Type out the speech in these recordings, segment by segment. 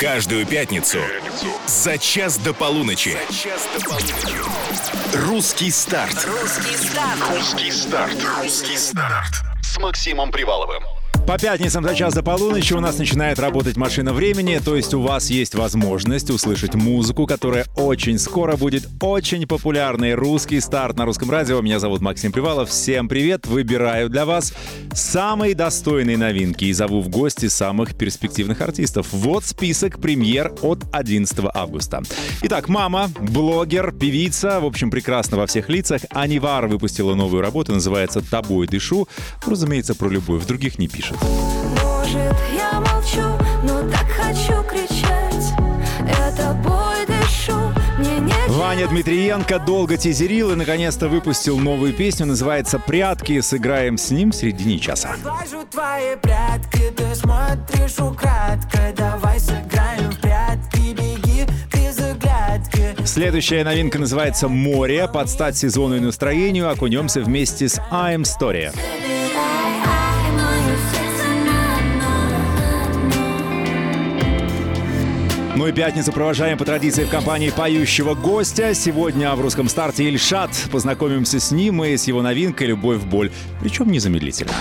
Каждую пятницу за час до полуночи. Русский старт. Русский старт. Русский старт. Русский старт. С Максимом Приваловым. По пятницам за час до полуночи у нас начинает работать машина времени, то есть у вас есть возможность услышать музыку, которая очень скоро будет очень популярной. Русский старт на русском радио. Меня зовут Максим Привалов. Всем привет. Выбираю для вас самые достойные новинки и зову в гости самых перспективных артистов. Вот список премьер от 11 августа. Итак, мама, блогер, певица, в общем, прекрасно во всех лицах. Анивар выпустила новую работу, называется «Тобой дышу». Ну, разумеется, про любовь. В других не пишет. Может, я молчу, но так хочу кричать. Я тобой дышу, мне не Ваня Дмитриенко долго тизерил и наконец-то выпустил новую песню, называется «Прятки». Сыграем с ним в середине часа. Глажу твои прятки, ты смотришь украдкой Давай сыграем в прятки, беги без оглядки Следующая новинка называется «Море». Под стать сезону и настроению окунемся вместе с I'm Story. Ну и пятницу провожаем по традиции в компании поющего гостя. Сегодня в русском старте Ильшат. Познакомимся с ним и с его новинкой «Любовь в боль». Причем незамедлительно.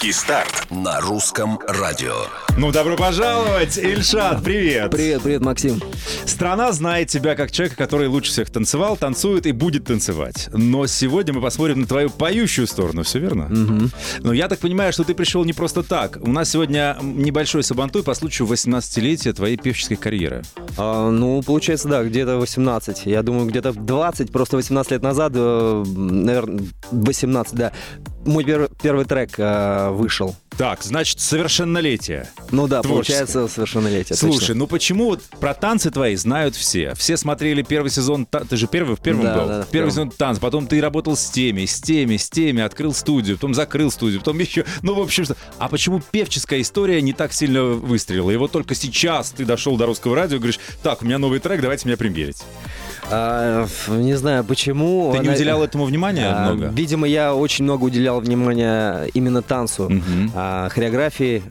Русский старт на русском радио. Ну, добро пожаловать, Ильшат, привет. Привет, привет, Максим. Страна знает тебя как человека, который лучше всех танцевал, танцует и будет танцевать. Но сегодня мы посмотрим на твою поющую сторону, все верно? Угу. Но я так понимаю, что ты пришел не просто так. У нас сегодня небольшой сабантуй по случаю 18-летия твоей певческой карьеры. А, ну, получается, да, где-то 18. Я думаю, где-то 20, просто 18 лет назад, э, наверное, 18, да. Мой пер- первый трек э, вышел. Так, значит, совершеннолетие. Ну да, Творческое. получается совершеннолетие. Слушай, точно. ну почему вот про танцы твои знают все? Все смотрели первый сезон, ты же первый в первом Да, был? да, да, первый сезон танц, потом ты работал с теми, с теми, с теми, открыл студию, потом закрыл студию, потом еще, ну в общем, что- а почему певческая история не так сильно выстрелила? И вот только сейчас ты дошел до русского радио и говоришь, так, у меня новый трек, давайте меня премьерить. А, не знаю, почему. Ты не уделял этому внимания А, много? Видимо, я очень много уделял внимания именно танцу, Мгм. а, хореографии.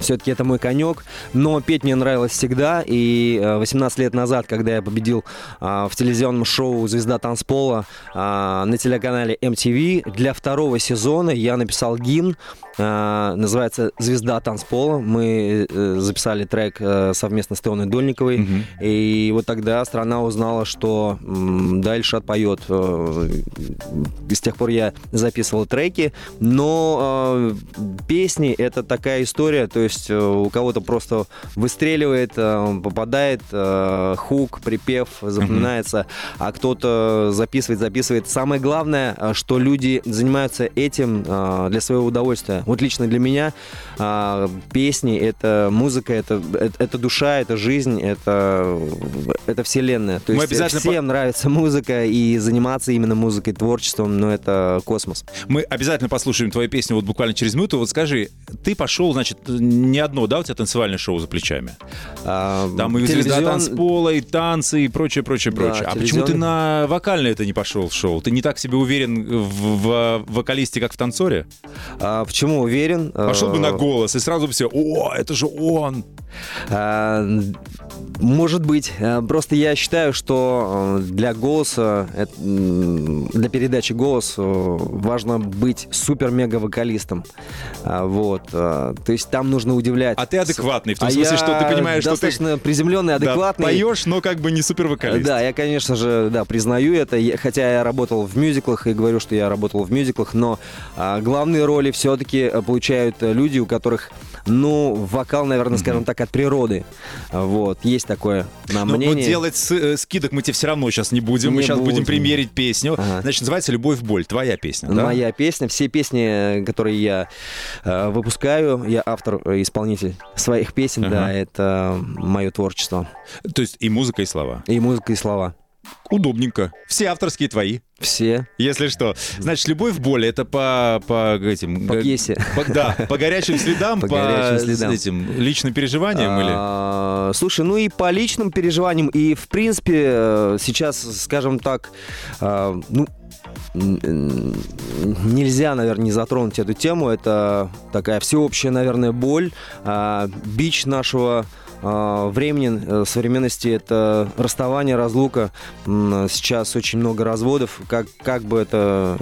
все-таки это мой конек. Но петь мне нравилось всегда. И э, 18 лет назад, когда я победил а, в телевизионном шоу «Звезда танцпола» а, на телеканале MTV, для второго сезона я написал гимн. А, называется «Звезда танцпола». Мы э, записали трек э, совместно с Теоной Дольниковой. Мгм. И вот тогда страна узнала, что м, да, Ильшат поет. Э, И с тех пор я записывал треки. Но э, песни — это такая история, то есть э, у кого-то просто выстреливает, э, попадает э, хук, припев, запоминается, а кто-то записывает, записывает. Самое главное, э, что люди занимаются этим э, для своего удовольствия. Вот лично для меня э, песни — это музыка, это, это, это душа, это жизнь, это, это вселенная. То Мы есть обязательно всем нравится музыка, и заниматься именно музыкой, творчеством, ну, это космос. Мы обязательно послушаем твою песню вот буквально через минуту. Вот скажи, ты пошел, значит, не одно, да, у тебя танцевальное шоу за плечами? А, Там и звезда телевизион- танцпола, и танцы, и прочее, прочее, Да, прочее. А почему ты на вокальное это не пошел в шоу? Ты не так себе уверен в, в вокалисте, как в танцоре? А, почему уверен? Пошел бы А, на голос, и сразу бы все, о, это же он. Может быть. А, Просто я считаю, что э, для голоса, э, для передачи голоса важно быть супер-мега-вокалистом. Вот. То есть там нужно удивлять. А ты адекватный, в том А смысле, я что ты понимаешь, что ты достаточно приземленный, да, адекватный. поешь, но как бы не супер вокалист. Да, я, конечно же, да, признаю это, хотя я работал в мюзиклах и говорю, что я работал в мюзиклах, но главные роли все-таки получают э, люди, у которых, ну, вокал, наверное, скажем так, от природы. Вот, есть такое на Ну, мнение. вот делать с- э, скидок мы тебе все равно сейчас не будем. мы Не сейчас будем будем. примерить песню. Ага. Значит, называется «Любовь боль». Твоя песня, да? Моя песня, все песни, которые я э, выпускаю, я автор, э, исполнитель своих песен, Ага. да, это мое творчество. То есть и музыка, и слова. И музыка, и слова. Удобненько. Все авторские твои. Все. Если что. Значит, любовь боли это по, по этим. По пьесе. по- да, по горячим следам, по, По горячим следам. этим личным переживаниям или. А, Слушай, ну и по личным переживаниям, и в принципе э, сейчас, скажем так, а, ну нельзя, наверное, не затронуть эту тему. Это такая всеобщая, наверное, боль, а, бич нашего А, Временен э, современности это расставание, разлука. Сейчас очень много разводов. Как, как бы это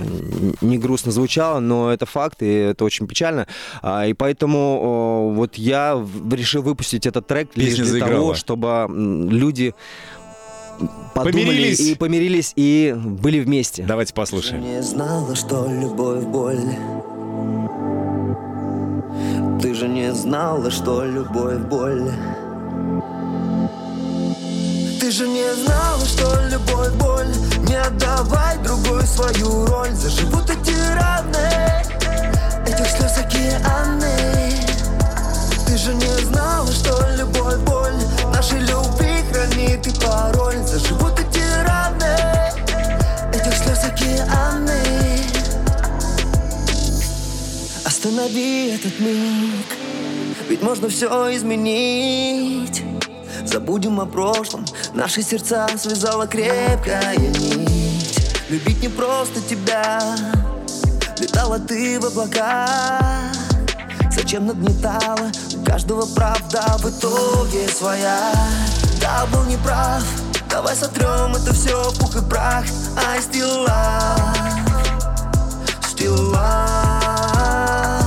не грустно звучало, но это факт, и это очень печально. А, И поэтому вот я решил выпустить этот трек лишь Песня для заиграла. того, чтобы люди подумали Помирились. и помирились и были вместе. Давайте послушаем. Не знала, что любовь боль Ты же не знала, что любовь боль Ты же не знала, что любовь боль. Не отдавай другую свою роль. Заживут эти раны Этих слез океаны. Ты же не знала, что любовь боль. Нашей любви хранит и пароль. Заживут эти раны Этих слез океаны. Останови этот миг Ведь можно все изменить. Забудем о прошлом Наши сердца связала крепкая нить. Любить не просто тебя. Летала ты в облаках. Зачем нагнетала? У каждого правда в итоге своя. Да, был неправ. Давай сотрем это все в пух и прах. I still love Still love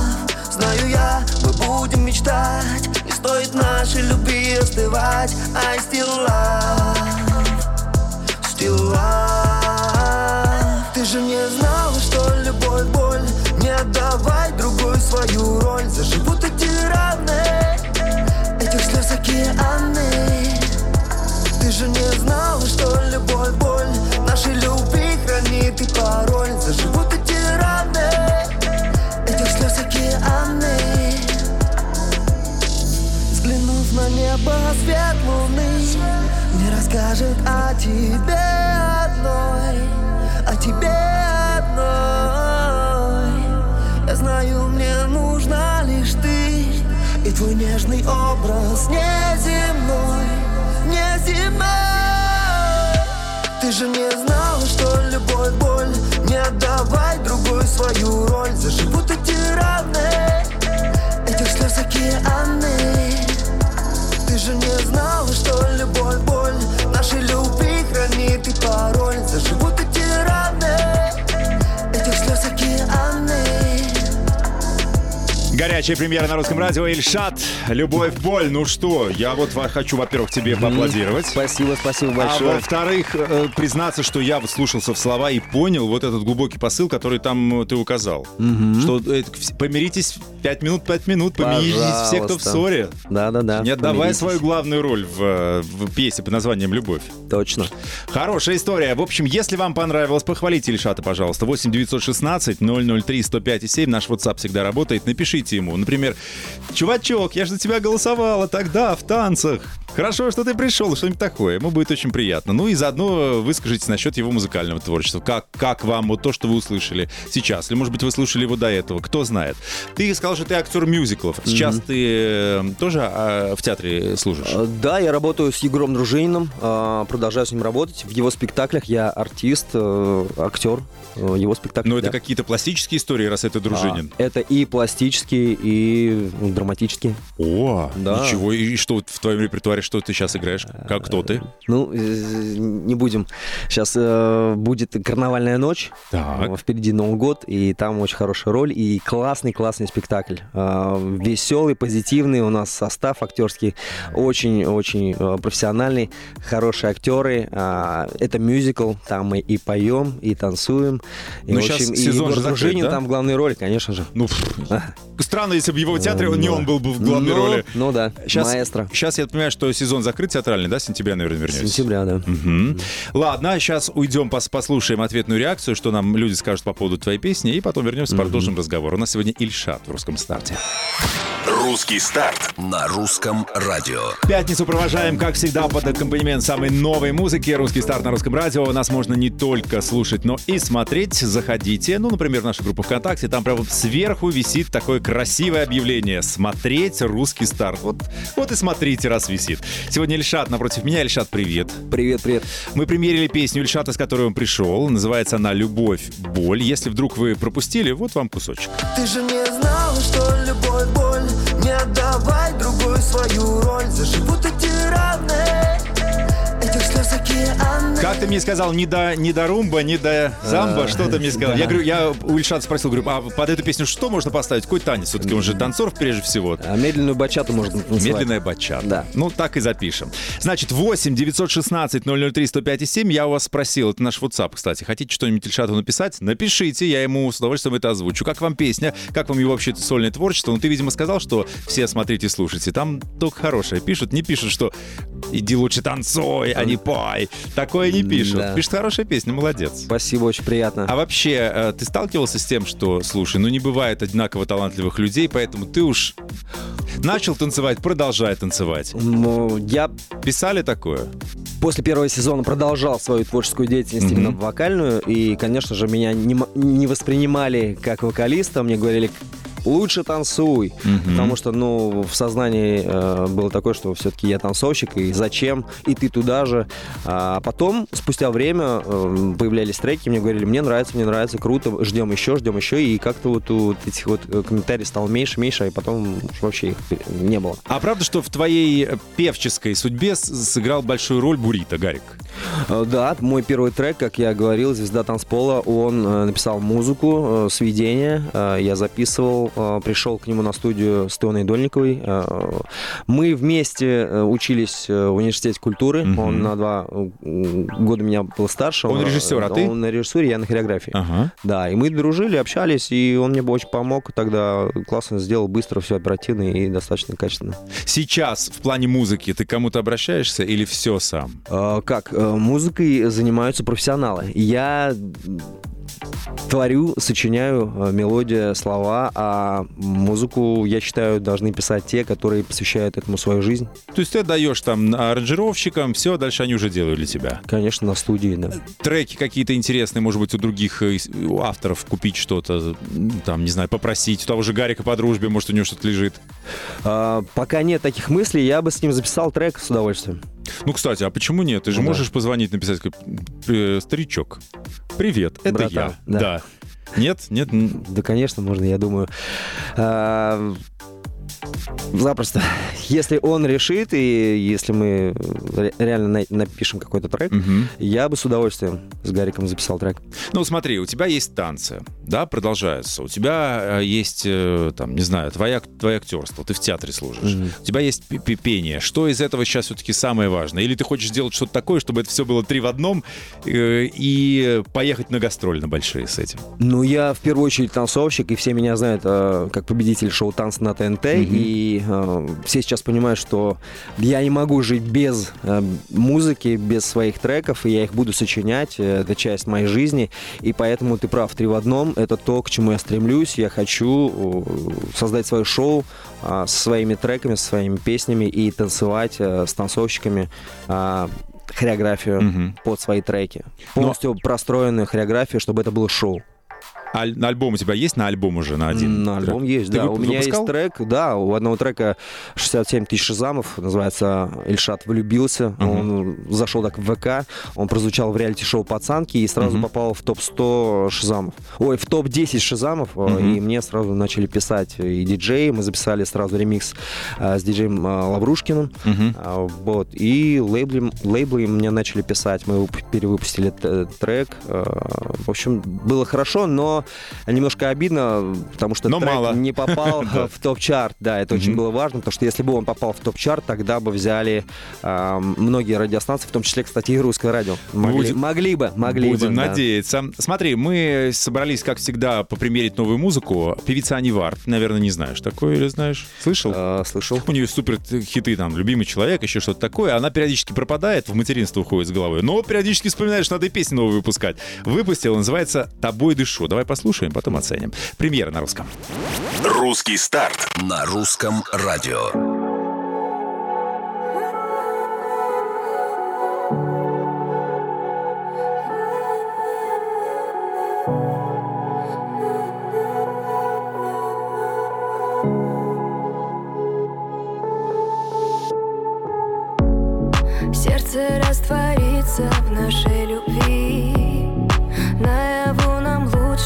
Знаю я, мы будем мечтать. Не стоит нашей любви остывать. I still love Still love Ты же не знала, что любовь боль. Не отдавай другую свою роль. Заживут эти раны. Этих слез океаны. Ты же не знала, что любовь боль. Нашей любви хранит и пароль. Заживут эти раны. Этих слез океаны Небо свет луны Мне расскажет о тебе одной О тебе одной. Я знаю, мне нужна лишь ты И твой нежный образ неземной Неземной. Ты же не знала, что любовь боль. Не отдавай другую свою роль. Заживут эти раны Этих слез океаны Же не знала, что любовь боль Нашей любви хранит и пароль. Заживут эти раны Этих слез океаны. Горячая премьера на русском радио. Ильшат. Любовь, боль. Ну что, я вот хочу, во-первых, тебе поаплодировать. Спасибо, спасибо А большое. во-вторых, э, признаться, что я вслушался в слова и понял вот этот глубокий посыл, который там э, ты указал. Что э, помиритесь пять минут, пять минут, помиритесь все, кто в Пожалуйста. ссоре. Да-да-да. Не отдавай помиритесь. свою главную роль в, э, в пьесе под названием «Любовь». Точно. Хорошая история. В общем, если вам понравилось, похвалите Ильшата, пожалуйста. 8 916 003 105 7. Наш WhatsApp всегда работает. Напишите ему. Например, чувачок, я же за тебя голосовала тогда в танцах. Хорошо, что ты пришел, что-нибудь такое. Ему будет очень приятно. Ну и заодно выскажитесь насчет его музыкального творчества. Как, как вам вот то, что вы услышали сейчас? Или, может быть, вы слушали его до этого? Кто знает. Ты сказал, что ты актер мюзиклов. Сейчас ты э, тоже а, в театре служишь? Э, Да, я работаю с Егором Дружининым, э, продолжаю с ним работать. В его спектаклях я артист, актер его спектаклей. Но это да. какие-то пластические истории, раз это Дружинин. А, Это и пластические, и ну, драматические. О, Да. ничего. И что в твоем репертуаре, что ты сейчас играешь? Как кто ты? Ну, э, не будем. Сейчас э, будет карнавальная ночь. Так. Э, Впереди Новый год, и там очень хорошая роль. И классный-классный спектакль. Веселый, позитивный. У нас состав актерский очень-очень профессиональный. Хорошие актеры. Это мюзикл. Там мы и поем, и танцуем. И, Ну, в общем, и сезон Егор Дружинин да? там в главной роли, конечно же. Ну, странно, если бы в его театре не он был бы в главной ну, роли. Ну да, Сейчас, маэстро. сейчас я понимаю, что сезон закрыт театральный, да? С сентября, наверное, вернетесь. Сентября, да. Мгм. Ладно, сейчас уйдем, пос- послушаем ответную реакцию, что нам люди скажут по поводу твоей песни, и потом вернемся, продолжим разговор. У нас сегодня Ильшат в русском старте. Русский старт на русском радио. Пятницу провожаем, как всегда, под аккомпанемент самой новой музыки. Русский старт на русском радио. Нас можно не только слушать, но и смотреть. Заходите. Ну, например, в нашу группу ВКонтакте. Там прямо сверху висит такое красивое объявление. Смотреть русский старт. Вот, вот и смотрите, раз висит. Сегодня Ильшат напротив меня. Ильшат, привет. Привет, привет. Мы примерили песню Ильшата, с которой он пришел. Называется она «Любовь, боль». Если вдруг вы пропустили, вот вам кусочек. Ты же не знала, что любовь боль Не отдавай другую свою роль. Заживут эти океаны Как ты мне сказал, не до, не до румба, не до замба, что ты мне сказал? Я говорю, я у Ильшата спросил, говорю, а под эту песню что можно поставить? Какой танец? Все-таки он же танцор прежде всего. А медленную бачату можно танцевать. Медленная бачата. Да. Ну, так и запишем. Значит, 8 916 003 105 7. Я у вас спросил, это наш WhatsApp, кстати. Хотите что-нибудь Ильшату написать? Напишите, я ему с удовольствием это озвучу. Как вам песня? Как вам его вообще сольное творчество? Ну, ты, видимо, сказал, что все смотрите, слушайте. Там только хорошее пишут. Не пишут, что иди лучше танцуй, а не пой. Такое не пишут. Да. Пишет хорошая песня, молодец. Спасибо, очень приятно. А вообще, э, ты сталкивался с тем, что, слушай, ну не бывает одинаково талантливых людей, поэтому ты уж начал танцевать, продолжай танцевать. Ну, Я Писали такое? после первого сезона продолжал свою творческую деятельность Мгм. именно вокальную, и, конечно же, меня не, не воспринимали как вокалиста, мне говорили, лучше танцуй, потому что, ну, в сознании э, было такое, что все-таки я танцовщик, и зачем, и ты туда же. А потом, спустя время, э, появлялись треки, мне говорили, мне нравится, мне нравится, круто, ждем еще, ждем еще, и как-то вот, вот этих вот э, комментариев стало меньше, меньше, и потом уж вообще их не было. А правда, что в твоей э, певческой судьбе сыграл большую роль Бурита, Гарик? Э, Да, мой первый трек, как я говорил, «Звезда танцпола», он написал музыку, сведения, я записывал, пришел к нему на студию с Теоной Дольниковой. Э, Мы вместе э, учились э, в университете культуры, Мгм. он на два э, года меня был старше. Он режиссер, а ты? Он на режиссуре, я на хореографии. Ага. Да, и мы дружили, общались, и он мне очень помог тогда, классно сделал, быстро, все оперативно и достаточно качественно. Сейчас в плане музыки ты кому-то обращаешься или все сам? Э, Как? Э, Музыкой занимаются профессионалы. Я творю, сочиняю э, мелодия, слова, а музыку, я считаю, должны писать те, которые посвящают этому свою жизнь. То есть ты даешь там аранжировщикам, все, дальше они уже делают для тебя. Конечно, на студии, да. Треки какие-то интересные, может быть, у других э, у авторов купить что-то, там, не знаю, попросить. У того же Гарика по дружбе, может, у него что-то лежит. А, Пока нет таких мыслей, я бы с ним записал трек с удовольствием. Ну, кстати, а почему нет? Ты же Ну да. можешь позвонить, написать, как, «Э, старичок, привет, это Братан, я. да. Нет, нет, м, Да, конечно, можно, я думаю. А, Запросто. Если он решит, и если мы ре- реально на- напишем какой-то трек, мгм. я бы с удовольствием с Гариком записал трек. Ну, смотри, у тебя есть танцы, да, продолжаются. У тебя э, есть, э, там, не знаю, твоя, твое актерство, ты в театре служишь. Мгм. У тебя есть пение. Что из этого сейчас все-таки самое важное? Или ты хочешь сделать что-то такое, чтобы это все было три в одном э, и поехать на гастроли на большие с этим? Ну, я в первую очередь танцовщик, и все меня знают как победитель шоу «Танцы на ТНТ», и э, все сейчас понимают, что я не могу жить без э, музыки, без своих треков, и я их буду сочинять, э, это часть моей жизни, и поэтому ты прав, «Три в одном» — это то, к чему я стремлюсь, я хочу э, создать свое шоу э, со своими треками, со своими песнями и танцевать э, с танцовщиками э, хореографию Мгм. под свои треки. Но- Полностью простроенную хореографию, чтобы это было шоу. Аль- на альбом у тебя есть на альбом уже на один? На альбом трек? есть, Ты да. вып- У меня выпускал? есть трек, да, у одного трека 67 тысяч шизамов, называется «Ильшат влюбился». Мгм. Он зашел так в ВК, он прозвучал в реалити-шоу «Пацанки» и сразу Мгм. попал в топ-100 шизамов. Ой, в топ-10 шизамов, Мгм. и мне сразу начали писать и диджеи, мы записали сразу ремикс э, с диджеем э, Лаврушкиным, Мгм. а, Вот. И лейблы, лейблы мне начали писать. Мы вып- перевыпустили трек. Э, В общем, было хорошо, но немножко обидно, потому что Но трек мало. не попал в топ-чарт. Да, это очень было важно, потому что если бы он попал в топ-чарт, тогда бы взяли а, многие радиостанции, в том числе, кстати, и русское радио. Могли, Будем- могли бы, могли Будем бы. да. надеяться. Смотри, мы собрались, как всегда, попримерить новую музыку. Певица Анивар, наверное, не знаешь такое или знаешь? Слышал? Э, Слышал. У нее супер хиты, там, «Любимый человек», еще что-то такое. Она периодически пропадает, в материнство уходит с головой. Но периодически вспоминает, что надо и песни новые выпускать. Выпустила, называется «Тобой дышу». Давай послушаем, потом оценим. Премьера на русском. Русский старт на русском радио. Сердце растворится в нашей любви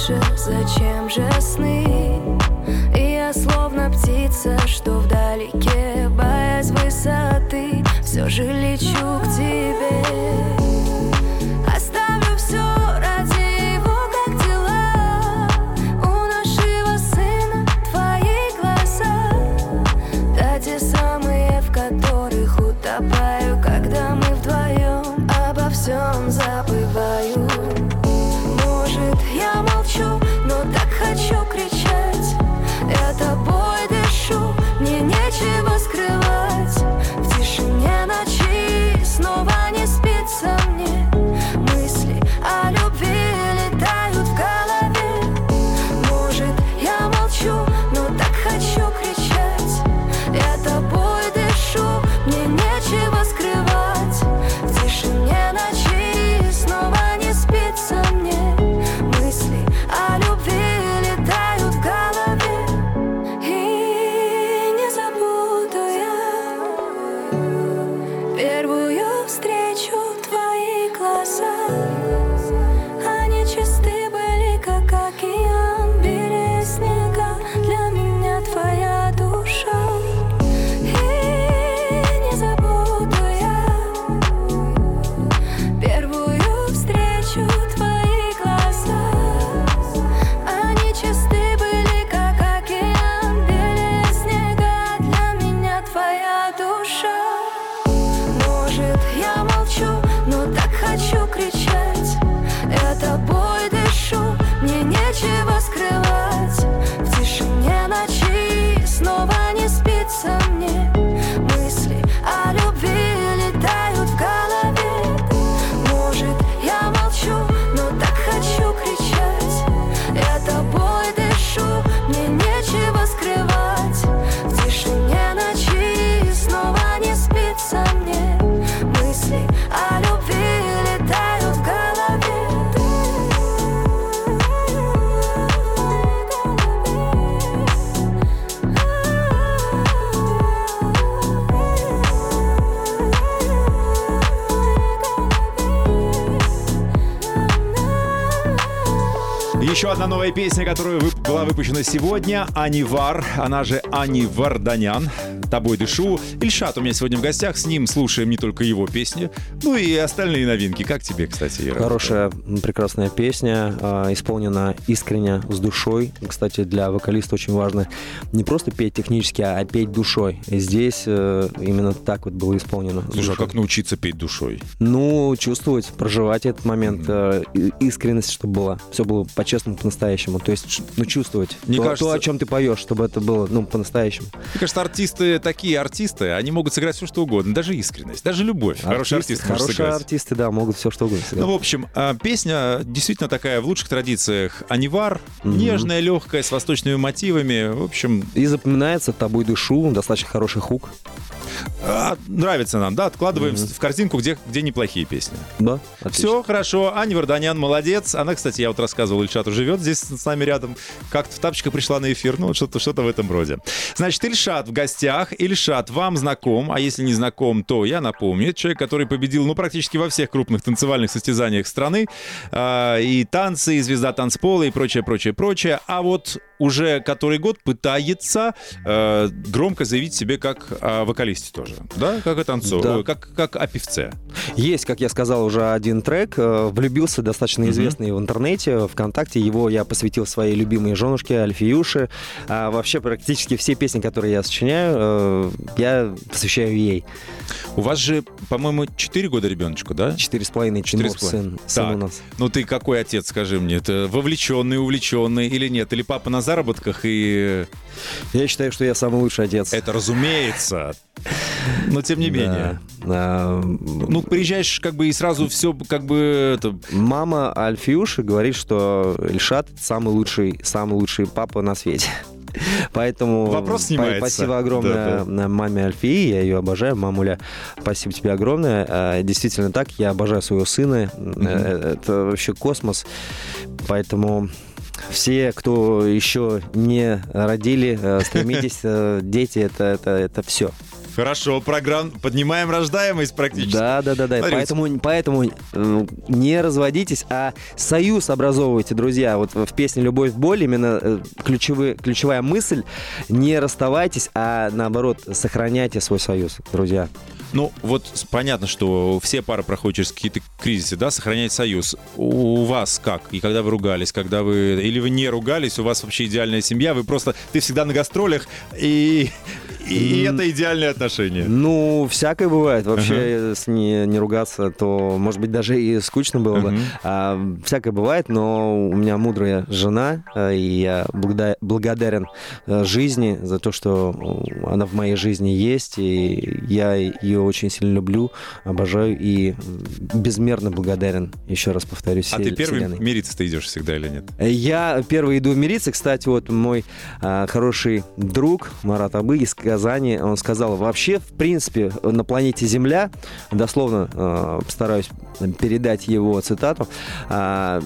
дальше? Зачем же сны? И я словно птица, что вдалеке, боясь высоты, все же лечу к тебе. Новая песня, которая вып- была выпущена сегодня. Анивар, она же Ани Варданян. «Тобой дышу». Ильшат у меня сегодня в гостях. С ним слушаем не только его песни, ну и остальные новинки. Как тебе, кстати, Ира? Хорошая, прекрасная песня, а, исполнена искренне, с душой. Кстати, для вокалиста очень важно не просто петь технически, а петь душой. И здесь э, именно так вот было исполнено. Слушай, а как научиться петь душой? Ну, чувствовать, проживать этот момент, и- искренность, чтобы было. Все было по-честному, по-настоящему. То есть, ну, чувствовать Мне то, кажется- то, о чем ты поешь, чтобы это было, ну, по-настоящему. Мне кажется, артисты такие артисты, они могут сыграть все, что угодно. Даже искренность, даже любовь. Артист может Хорошие сыграть. артисты, да, могут все что угодно сыграть. Ну, в общем, а, песня действительно такая в лучших традициях. Анивар, Мгм. нежная, легкая, с восточными мотивами. В общем, И запоминается «Тобой дышу», достаточно хороший хук. а, нравится нам, да? Откладываем Мгм. в корзинку, где, где неплохие песни. Да, отлично. Все хорошо. Аня Варданян молодец. Она, кстати, я вот рассказывал, Ильшату живет здесь с нами рядом. Как-то в тапочках пришла на эфир. Ну, что-то что в этом роде. Значит, Ильшат в гостях. Ильшат вам знаком, а если не знаком, то я напомню. Это человек, который победил, ну, практически во всех крупных танцевальных состязаниях страны. А, и танцы, и звезда танцпола, и прочее, прочее, прочее. А вот уже который год пытается э, громко заявить себе как о вокалисте тоже. Да? Как о танцоре, Да. Как, как о певце. Есть, как я сказал, уже один трек. э, Влюбился, достаточно известный в интернете, ВКонтакте. Его я посвятил своей любимой женушке Альфиюше. А вообще практически все песни, которые я сочиняю, э, я посвящаю ей. У вас же, по-моему, 4 года ребеночку, да? Четыре с половиной Тимур, половиной. сын, сын у нас. Ну ты какой отец, скажи мне? Это вовлеченный, увлеченный или нет? Или папа на заработках и... Я считаю, что я самый лучший отец. Это разумеется. Но тем не Да. менее. А, Ну, приезжаешь как бы и сразу все как бы... Это... Мама Альфиюши говорит, что Ильшат самый лучший, самый лучший папа на свете. Поэтому Вопрос снимается. спасибо огромное Да, маме Альфии, я ее обожаю, мамуля, спасибо тебе огромное. А, Действительно так, я обожаю своего сына, Э, это вообще космос, поэтому все, кто еще не родили, э, стремитесь, э, дети, это, это, это все. Хорошо, программ поднимаем рождаемость практически. Да, да, да, да. Смотрите. Поэтому, поэтому э, не разводитесь, а союз образовывайте, друзья. Вот в песне «Любовь, боль» именно э, ключевые, ключевая мысль не расставайтесь, а наоборот сохраняйте свой союз, друзья. Ну, вот понятно, что все пары проходят через какие-то кризисы, да, сохранять союз. У вас как? И когда вы ругались, когда вы... Или вы не ругались, у вас вообще идеальная семья, вы просто... Ты всегда на гастролях, и... И это идеальные отношения. Ну, всякое бывает. Вообще, если не, не ругаться, то, может быть, даже и скучно было бы. А, всякое бывает, но у меня мудрая жена, э, и я благода- благодарен э, жизни за то, что э, она в моей жизни есть, и я ее очень сильно люблю, обожаю и безмерно благодарен, еще раз повторюсь, А ты первый мириться ты идешь всегда или нет? Я первый иду мириться. Кстати, вот мой а, хороший друг Марат Абы из Казани, он сказал, вообще, в принципе, на планете Земля, дословно а, постараюсь передать его цитату, а,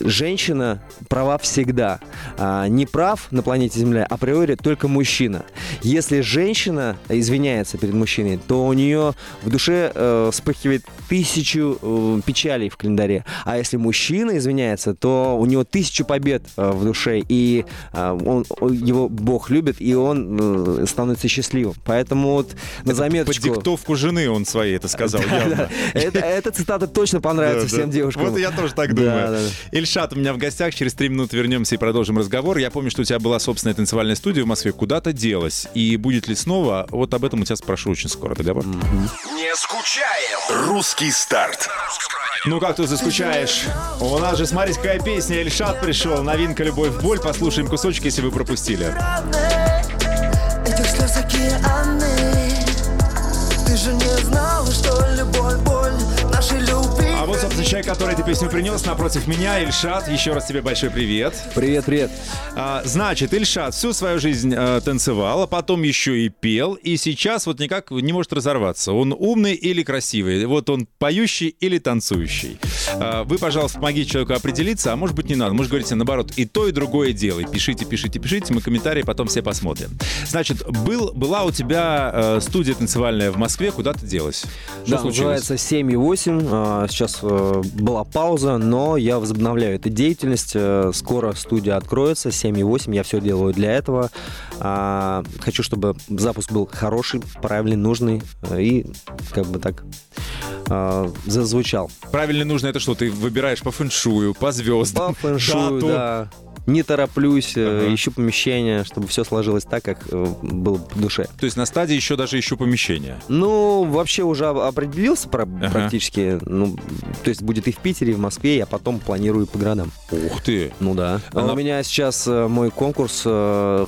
женщина права всегда. А, не прав на планете Земля априори только мужчина. Если женщина извиняется перед мужчиной, то у нее в душе э, вспыхивает тысячу э, печалей в календаре. А если мужчина извиняется, то у него тысячу побед э, в душе, и э, он- его Бог любит, и он э, становится счастливым. Поэтому вот на По заметочку... диктовку жены он своей это сказал явно. Это, эта цитата точно понравится Да, всем да. девушкам. Вот я тоже так думаю. да, да. Ильшат у меня в гостях. Через три минуты вернемся и продолжим разговор. Я помню, что у тебя была собственная танцевальная студия в Москве. Куда-то делась. И будет ли снова? Вот об этом у тебя спрошу очень скоро. Договор? Не скучаем. Русский старт. Ну как ты заскучаешь? У нас же, смотрите, какая песня. Ильшат пришел. Новинка «Любовь, боль». Послушаем кусочек, если вы пропустили. Этих слез океаны Ты А собственно, человек, который эту песню принес напротив меня, Ильшат. Еще раз тебе большой привет. Привет, привет. А, значит, Ильшат всю свою жизнь э, танцевал, а потом еще и пел, и сейчас вот никак не может разорваться. Он умный или красивый? Вот он поющий или танцующий? А, вы, пожалуйста, помогите человеку определиться, а может быть не надо. Может говорите наоборот, и то, и другое делай. Пишите, пишите, пишите, мы комментарии потом все посмотрим. Значит, был, была у тебя э, студия танцевальная в Москве, куда ты делась? Что Да, случилось? называется 7,8. А, Сейчас э, была пауза, но я возобновляю эту деятельность. Э, Скоро студия откроется. 7,8. Я все делаю для этого. А, Хочу, чтобы запуск был хороший, правильный, нужный э, и как бы так а, зазвучал. Правильно нужно это что? Ты выбираешь по фэншую, по звездам, По фэншую, дату. да. Не тороплюсь, э, Ага. ищу помещение, чтобы все сложилось так, как э, было по душе. То есть на стадии еще даже ищу помещение. Ну, вообще уже определился про- Ага. практически. Ну, то есть будет и в Питере, и в Москве, я потом планирую по городам. Ух ты! Ну да. Она- У меня сейчас мой конкурс э,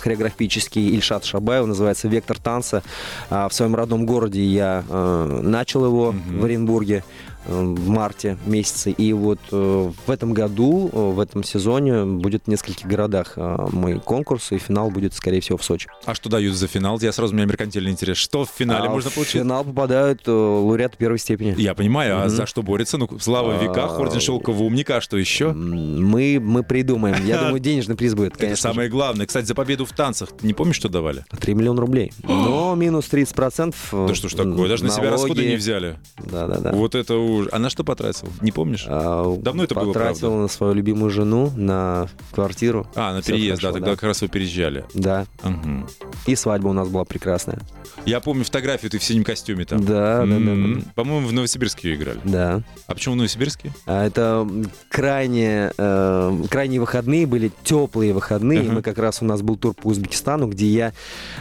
хореографический Ильшат Шабаев, называется «Вектор танца». А В своем родном городе я э, начал его Мгм. в Оренбурге в марте месяце. И вот э, в этом году, э, в этом сезоне будет в нескольких городах э, мой конкурс, и финал будет, скорее всего, в Сочи. А что дают за финал? Я сразу у меня меркантильный интерес. Что в финале А можно в получить? финал попадают э, лауреаты первой степени. Я понимаю, а за что борется? Ну, слава в веках, А, орден шелкового умника, а что еще? Мы, мы придумаем. Я думаю, денежный приз будет, Это конечно. самое главное. Кстати, за победу в танцах, ты не помнишь, что давали? 3 миллиона рублей. Но минус 30%. Да что ж такое, даже на себя расходы не взяли. Да, да, да. Вот это уж. А на что потратил? Не помнишь? А, Давно это было, Потратил на свою любимую жену, на квартиру. А, на Всё переезд, да, хорошо, тогда как раз вы переезжали. Да. Мгм. И свадьба у нас была прекрасная. Я помню фотографию, ты в синем костюме там. Да, да, да, да. По-моему, в Новосибирске ее играли. Да. А почему в Новосибирске? А Это крайне, э, крайние выходные были, теплые выходные. Ага. Мы как раз, у нас был тур по Узбекистану, где я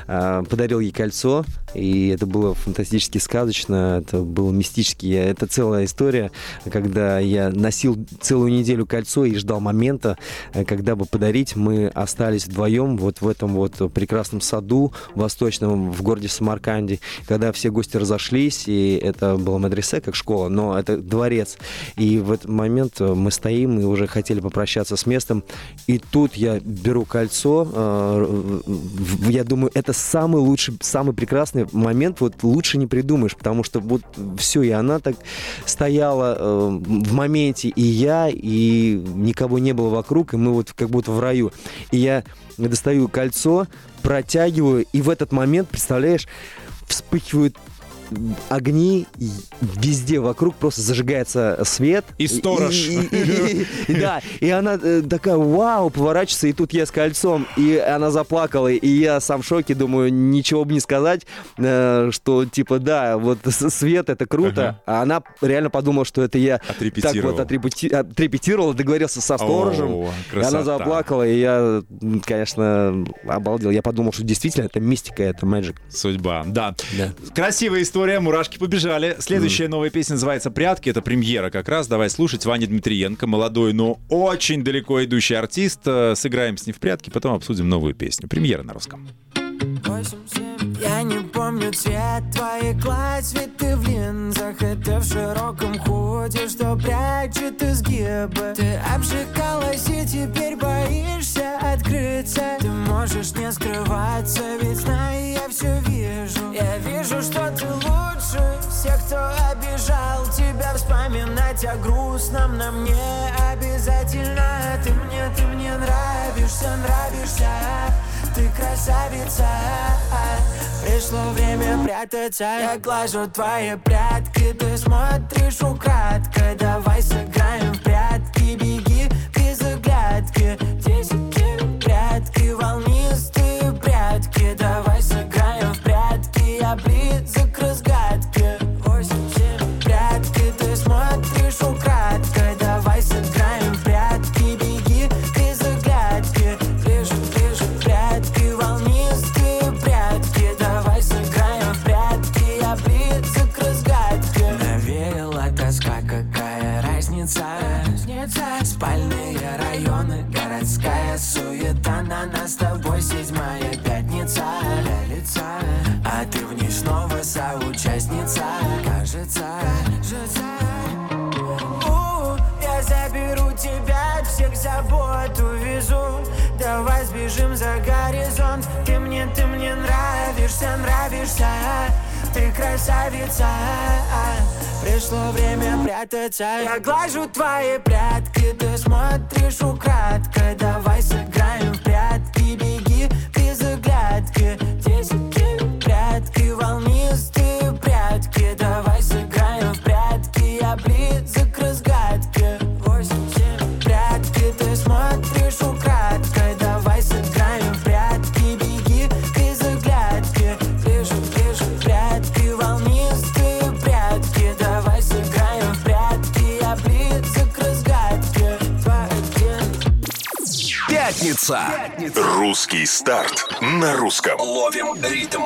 э, подарил ей кольцо. И это было фантастически сказочно, это было мистически. Это целая история, когда я носил целую неделю кольцо и ждал момента, э, когда бы подарить. Мы остались вдвоем вот в этом вот прекрасном саду восточном в городе Самарканде, когда все гости разошлись, и это было медресе, как школа, но это дворец. И в этот момент э, мы стоим и уже хотели попрощаться с местом, и тут я беру кольцо, э, я думаю, это самый лучший, самый прекрасный момент, вот лучше не придумаешь, потому что вот все, и она так стояла э, в моменте, и я, и никого не было вокруг, и мы вот как будто в раю. И я достаю кольцо, протягиваю, и в этот момент, представляешь, вспыхивают огни везде вокруг просто зажигается свет. И сторож. И- и- и- и- Да, и она э, такая, вау, поворачивается, и тут я с кольцом, и она заплакала, и я сам в шоке, думаю, ничего бы не сказать, э, что типа, да, вот свет, это круто, а она реально подумала, что это я так вот отрепети- отрепетировал, договорился со сторожем, О, и она красота. заплакала, и я, конечно, обалдел. Я подумал, что действительно это мистика, это magic. Судьба, да. Да. Красивая история, мурашки побежали. Следующая новая песня называется «Прятки». Это премьера как раз. Давай слушать. Ваня Дмитриенко, молодой, но очень далеко идущий артист. Э, Сыграем с ним в прятки, потом обсудим новую песню. Премьера на русском. Я не помню цвет твоих глаз, ведь ты в линзах Это в широком худе, что прячет изгибы Ты обжигалась и теперь боишься открыться Ты можешь не скрываться, ведь знаю, кто обижал тебя Вспоминать о грустном на мне обязательно. Ты мне, ты мне нравишься, нравишься. Ты красавица. Пришло время прятаться. Я глажу твои прятки. Ты смотришь украдкой. Давай сыграем в прятки. Беги к загадке Десять Кажется, кажется у, я заберу тебя, от всех забот увезу. Давай сбежим за горизонт. Ты мне, ты мне нравишься, нравишься. Ты красавица. Пришло время прятаться. Я глажу твои прятки Ты смотришь украдкой Давай сыграем в прятки. Беги к загадке Десять Пятница. Русский старт на русском. Ловим ритм.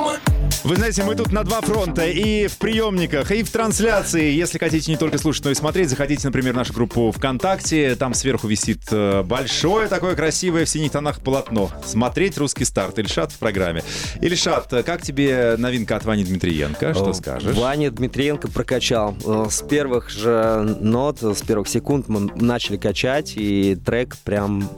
Вы знаете, мы тут на два фронта. И в приемниках, и в трансляции. Если хотите не только слушать, но и смотреть, заходите, например, в нашу группу ВКонтакте. Там сверху висит э, большое такое красивое в синих тонах полотно. Смотреть русский старт. Ильшат в программе. Ильшат, э, как тебе новинка от Вани Дмитриенко? Что Э, скажешь? Ваня Дмитриенко прокачал. Э, С первых же нот, с первых секунд мы начали качать, и трек прям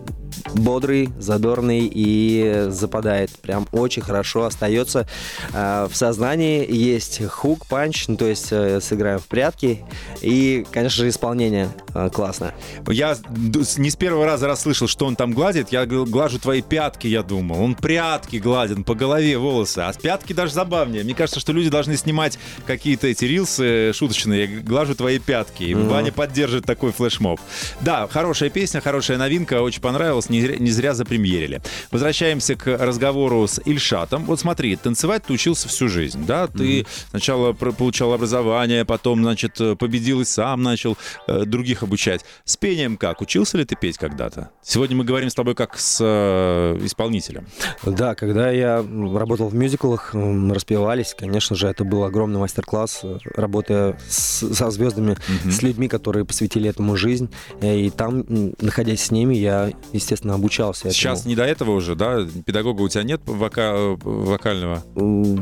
бодрый, задорный и западает. Прям очень хорошо остается э, в сознании. Есть хук, панч, ну, то есть э, сыграем в прятки. И, конечно же, исполнение э, классное. Я не с первого раза расслышал, что он там гладит. Я глажу твои пятки, я думал. Он прятки гладит, по голове волосы. А пятки даже забавнее. Мне кажется, что люди должны снимать какие-то эти рилсы шуточные. Я глажу твои пятки. И Ваня поддержит такой флешмоб. Да, хорошая песня, хорошая новинка. Очень понравилась. Не зря, не зря запремьерили. Возвращаемся к разговору с Ильшатом. Вот смотри, танцевать ты учился всю жизнь, да? Ты сначала про- получал образование, потом, значит, э, победил и сам начал э, других обучать. С пением как? Учился ли ты петь когда-то? Сегодня мы говорим с тобой как с э, исполнителем. Да, когда я работал в мюзиклах, распевались, конечно же, это был огромный мастер-класс, работая с- со звездами, с людьми, которые посвятили этому жизнь. Э, И там, находясь с ними, я, естественно, обучался этому. Сейчас не до этого уже, да? Педагога у тебя нет вока- вокального?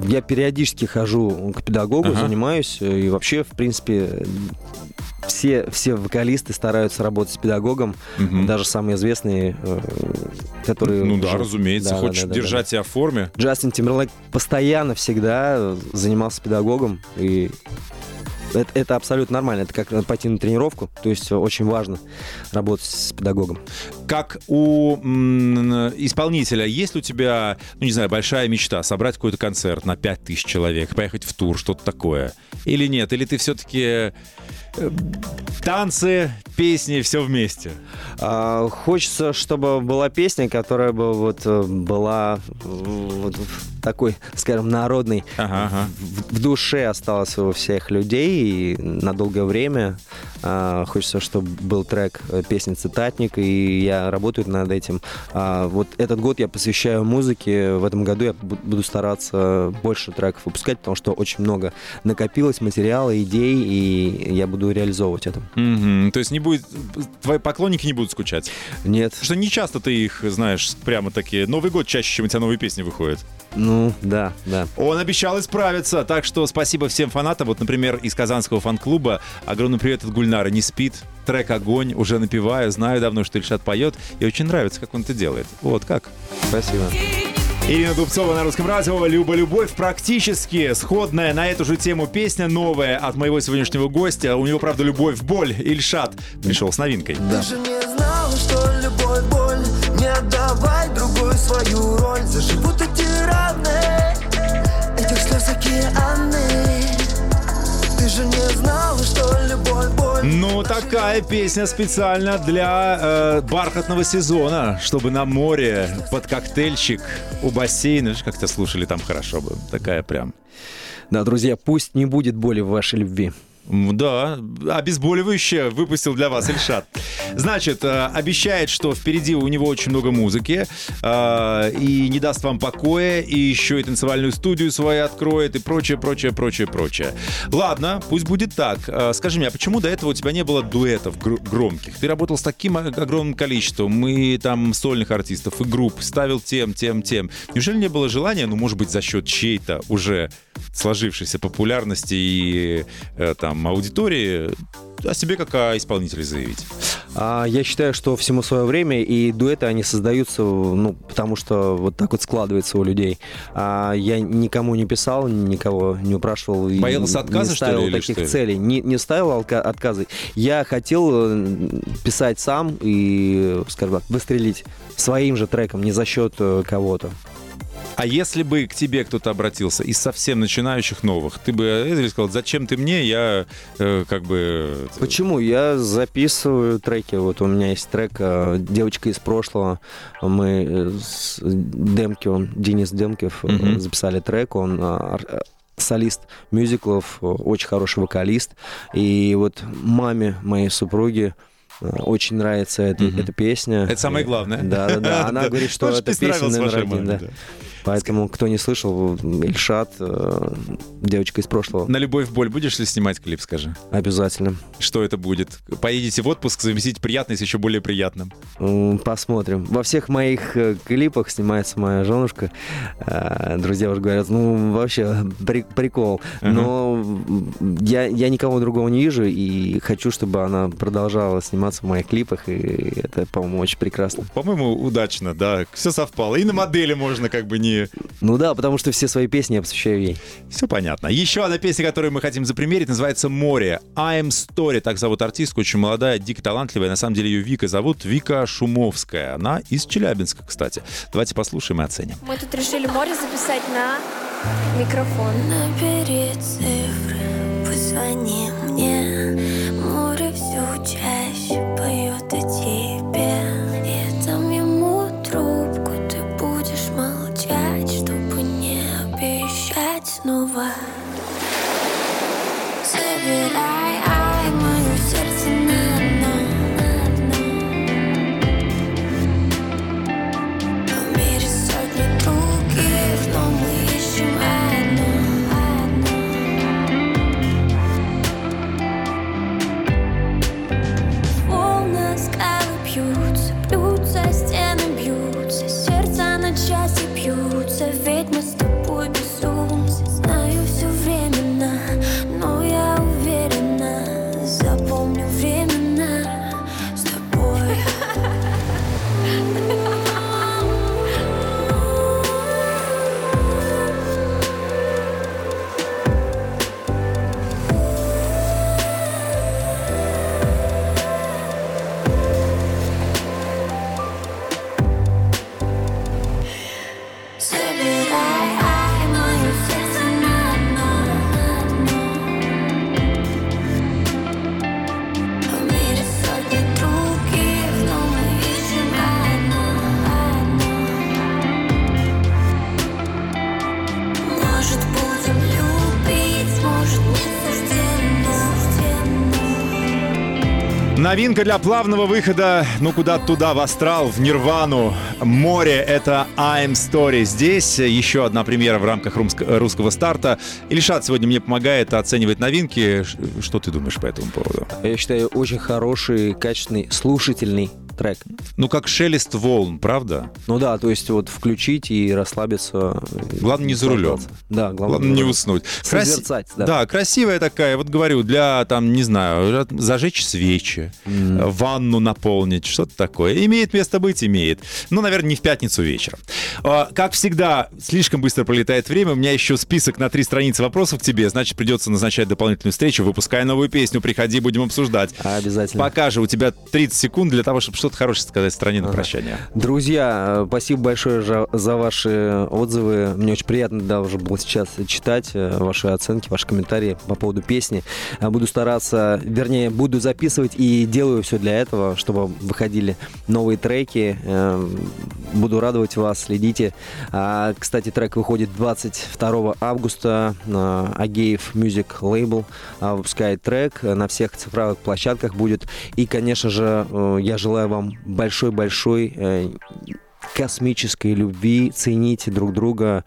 Я периодически хожу к педагогу, Ага. занимаюсь, э, и вообще, в принципе, все, все вокалисты стараются работать с педагогом, Мгм. даже самые известные, э, которые... Ну да, уже- разумеется. Да, да, Хочешь да, да, держать себя в форме? Джастин Тимберлейк постоянно всегда занимался педагогом, и это, это абсолютно нормально. Это как пойти на тренировку. То есть очень важно работать с педагогом. Как у исполнителя, есть ли у тебя, ну не знаю, большая мечта собрать какой-то концерт на 5000 человек, поехать в тур, что-то такое? Или нет? Или ты все-таки э, танцы, песни, все вместе? А, хочется, чтобы была песня, которая бы вот э, была вот такой, скажем, народной, Ага, ага. в, в душе осталась у всех людей и на долгое время. А, хочется, чтобы был трек э, песни «Цитатник», и я работаю над этим. А, вот этот год я посвящаю музыке. В этом году я бу- буду стараться больше треков выпускать, потому что очень много накопилось материала, идей, и я буду реализовывать это. Мгм. То есть не будет, твои поклонники не будут скучать? Нет, что не часто ты их знаешь прямо такие. Новый год чаще, чем у тебя новые песни выходят. Ну да, да. Он обещал исправиться, так что спасибо всем фанатам. Вот, например, из казанского фан-клуба огромный привет от Гульнара. Не спит, трек «Огонь», уже напеваю, знаю давно, что Ильшат поет, и очень нравится, как он это делает. Вот как. Спасибо. Ирина Дубцова на русском радио. Люба любовь практически сходная на эту же тему песня новая от моего сегодняшнего гостя. У него, правда, любовь, боль. Ильшат пришел с новинкой. Ты же не знала, что любовь боль Не отдавай другую свою роль Заживут эти раны Этих слез океаны Ты же не знала, что любовь боль Ну, такая песня специально для э, бархатного сезона, чтобы на море под коктейльчик у бассейна. Как-то слушали там хорошо бы. Такая прям. Да, друзья, пусть не будет боли в вашей любви. Да, обезболивающее выпустил для вас Ильшат. Значит, э, обещает, что впереди у него очень много музыки э, и не даст вам покоя, и еще и танцевальную студию свою откроет, и прочее, прочее, прочее, прочее. Ладно, пусть будет так. Э, Скажи мне, а почему до этого у тебя не было дуэтов гр- громких? Ты работал с таким огромным количеством, и там сольных артистов, и групп, ставил тем, тем, тем. Неужели не было желания, ну, может быть, за счет чьей-то уже сложившейся популярности и э, там аудитории о себе как о исполнителе заявить? А, я считаю, что всему свое время, и дуэты, они создаются, ну, потому что вот так вот складывается у людей. А, я никому не писал, никого не упрашивал. и Боялся отказа, не что ли, ставил таких что? целей. Не, не ставил отказы. Я хотел э, писать сам и, скажем так, выстрелить своим же треком, не за счет э, кого-то. А если бы к тебе кто-то обратился из совсем начинающих новых, ты бы э, сказал, зачем ты мне, я э, как бы... э, Почему? Я записываю треки. Вот у меня есть трек э, «Девочка из прошлого». Мы э, с Демки, он, Денис э, Мгм. записали трек. Он солист мюзиклов, очень хороший вокалист. И вот маме моей супруги очень нравится эта, Мгм. эта песня. Это самое главное. Да, да, да. Она говорит, что пусть песня номер один. да. Поэтому, кто не слышал, Ильшат, э, девочка из прошлого, На любовь боль будешь ли снимать клип, скажи? обязательно. Что это будет? Поедете в отпуск, заместить приятное с еще более приятным. Посмотрим. Во всех моих э, клипах снимается моя женушка. Э, Друзья уже говорят, ну, вообще, при- прикол. Но я, я никого другого не вижу, и хочу, чтобы она продолжала сниматься в моих клипах, и это, по-моему, очень прекрасно. По-моему, удачно, да. Все совпало. И на модели можно как бы не... Ну да, потому что все свои песни я посвящаю ей. Все понятно. Еще одна песня, которую мы хотим запримерить, называется «Море». I'm Story, так зовут артистку, очень молодая, дико талантливая. На самом деле ее Вика зовут Вика Шумовская. Она из Челябинска, кстати. Давайте послушаем и оценим. Мы тут решили море записать на микрофон. Набери цифры, позвони мне Море все чаще поет о Новинка для плавного выхода, ну куда туда, в астрал, в нирвану. Море — это I'm Story. Здесь еще одна премьера в рамках русского старта. Ильшат сегодня мне помогает оценивать новинки. Что ты думаешь по этому поводу? Я считаю, очень хороший, качественный, слушательный трек. Ну, как шелест волн, правда? Ну да, то есть вот включить и расслабиться. Главное не за рулем. Да, главное, главное не уснуть. Созерцать, да. Да, красивая такая, вот говорю, для, там, не знаю, зажечь свечи, mm. ванну наполнить, что-то такое. Имеет место быть, имеет. Ну, наверное, не в пятницу вечером. А, как всегда, слишком быстро пролетает время. У меня еще список на три страницы вопросов к тебе. Значит, придется назначать дополнительную встречу. Выпускай новую песню, приходи, будем обсуждать. Обязательно. Пока же у тебя 30 секунд для того, чтобы что что-то хорошее сказать стране на прощание. Друзья, спасибо большое за ваши отзывы. Мне очень приятно даже было сейчас читать э, ваши оценки, ваши комментарии по поводу песни. Э, буду стараться, вернее, буду записывать и делаю все для этого, чтобы выходили новые треки. Э, буду радовать вас, следите. А, кстати, трек выходит 22 августа. Агеев Music Label выпускает трек. На всех цифровых площадках будет. И, конечно же, я желаю вам вам большой-большой э, космической любви, цените друг друга,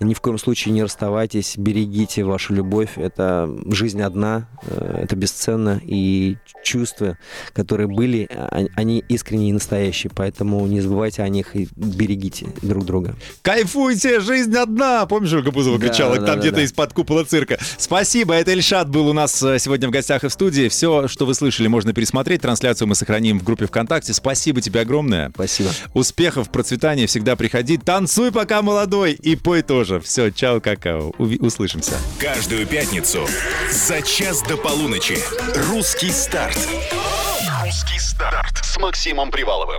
ни в коем случае не расставайтесь, берегите вашу любовь, это жизнь одна, э, это бесценно, и чувства, которые были, а, они искренние и настоящие, поэтому не забывайте о них и берегите друг друга. Кайфуйте, жизнь одна! Помнишь, Ольга Бузова да, кричала да, там да, где-то да. из-под купола цирка? Спасибо, это Эльшат был у нас э, сегодня в гостях и в студии. Все, что вы слышали, можно пересмотреть. Трансляцию мы сохраним в группе ВКонтакте. Спасибо тебе огромное. Спасибо. Успехов, процветания, всегда приходи. Танцуй, пока молодой, и пой тоже. Все, чао, какао. Услышимся. Каждую пятницу за час до полуночи. Русский старт. Русский старт с Максимом Приваловым.